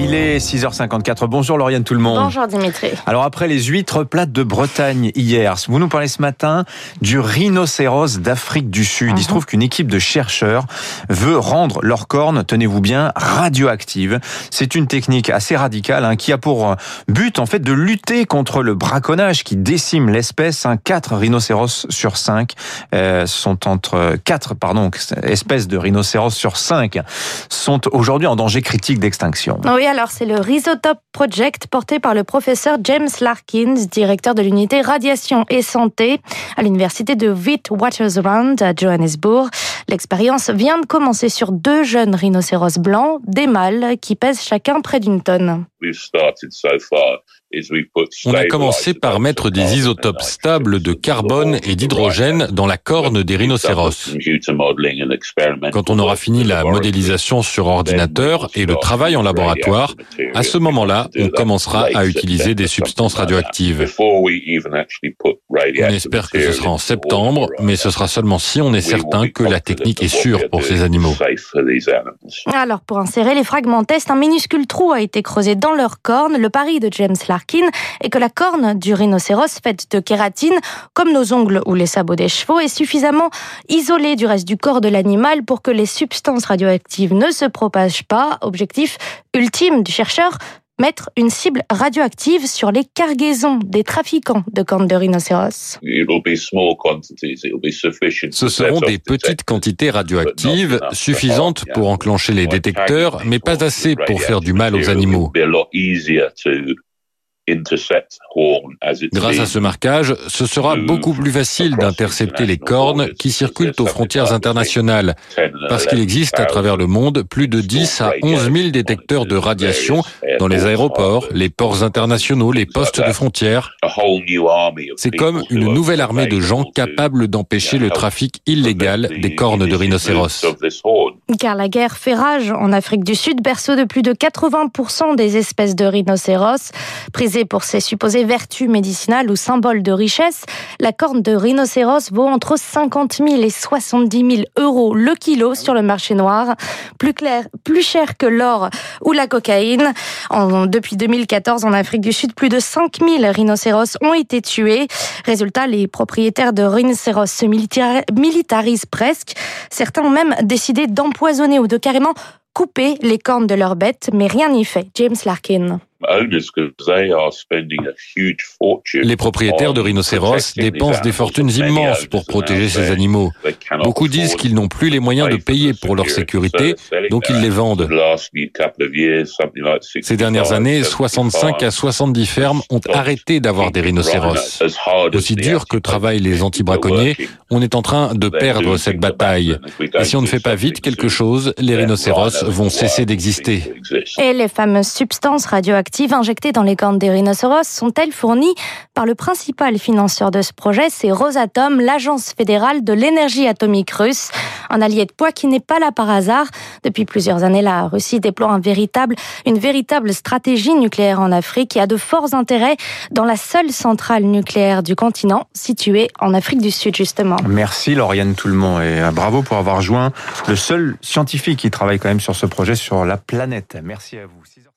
Il est 6h54. Bonjour Lauriane tout le monde. Bonjour Dimitri. Alors après les huîtres plates de Bretagne hier, vous nous parlez ce matin du rhinocéros d'Afrique du Sud. Il se Mhm. trouve qu'une équipe de chercheurs veut rendre leurs cornes, tenez-vous bien, radioactives. C'est une technique assez radicale hein, qui a pour but en fait de lutter contre le braconnage qui décime l'espèce. Hein. Quatre rhinocéros sur cinq euh, sont entre quatre pardon espèces de rhinocéros sur cinq sont aujourd'hui en danger critique d'extinction. Oui, alors c'est le Rhizotope Project porté par le professeur James Larkins, directeur de l'unité radiation et santé à l'université de Witwatersrand à Johannesburg. L'expérience vient de commencer sur deux jeunes rhinocéros blancs, des mâles, qui pèsent chacun près d'une tonne. On a commencé par mettre des isotopes stables de carbone et d'hydrogène dans la corne des rhinocéros. Quand on aura fini la modélisation sur ordinateur et le travail en laboratoire, à ce moment-là, on commencera à utiliser des substances radioactives. On espère que ce sera en septembre, mais ce sera seulement si on est certain que la technique est pour ces animaux. Alors, pour insérer les fragments test, un minuscule trou a été creusé dans leur corne. Le pari de James Larkin est que la corne du rhinocéros, faite de kératine, comme nos ongles ou les sabots des chevaux, est suffisamment isolée du reste du corps de l'animal pour que les substances radioactives ne se propagent pas. Objectif ultime du chercheur mettre une cible radioactive sur les cargaisons des trafiquants de cornes de rhinocéros. Ce seront des petites quantités radioactives suffisantes pour enclencher les détecteurs, mais pas assez pour faire du mal aux animaux. Grâce à ce marquage, ce sera beaucoup plus facile d'intercepter les cornes qui circulent aux frontières internationales, parce qu'il existe à travers le monde plus de 10 à 11 000 détecteurs de radiation dans les aéroports, les ports internationaux, les postes de frontières. C'est comme une nouvelle armée de gens capables d'empêcher le trafic illégal des cornes de rhinocéros. Car la guerre fait rage en Afrique du Sud, berceau de plus de 80% des espèces de rhinocéros. Prisée pour ses supposées vertus médicinales ou symboles de richesse, la corne de rhinocéros vaut entre 50 000 et 70 000 euros le kilo sur le marché noir, plus, clair, plus cher que l'or ou la cocaïne. En, depuis 2014, en Afrique du Sud, plus de 5 000 rhinocéros ont été tués. Résultat, les propriétaires de rhinocéros se militarisent presque. Certains ont même décidé d'empoisonner ou de carrément couper les cornes de leurs bêtes, mais rien n'y fait. James Larkin. Les propriétaires de rhinocéros dépensent des fortunes immenses pour protéger ces animaux. Beaucoup disent qu'ils n'ont plus les moyens de payer pour leur sécurité, donc ils les vendent. Ces dernières années, 65 à 70 fermes ont arrêté d'avoir des rhinocéros. Aussi dur que travaillent les anti-braconniers, on est en train de perdre cette bataille. Et si on ne fait pas vite quelque chose, les rhinocéros vont cesser d'exister. Et les fameuses substances radioactives injectées dans les cornes des rhinocéros sont-elles fournies par le principal financeur de ce projet, c'est Rosatom, l'agence fédérale de l'énergie atomique russe, un allié de poids qui n'est pas là par hasard. Depuis plusieurs années, la Russie déploie une véritable stratégie nucléaire en Afrique et a de forts intérêts dans la seule centrale nucléaire du continent, située en Afrique du Sud justement. Merci Lauriane Tout-le-Monde et bravo pour avoir joint le seul scientifique qui travaille quand même sur ce projet sur la planète. Merci à vous.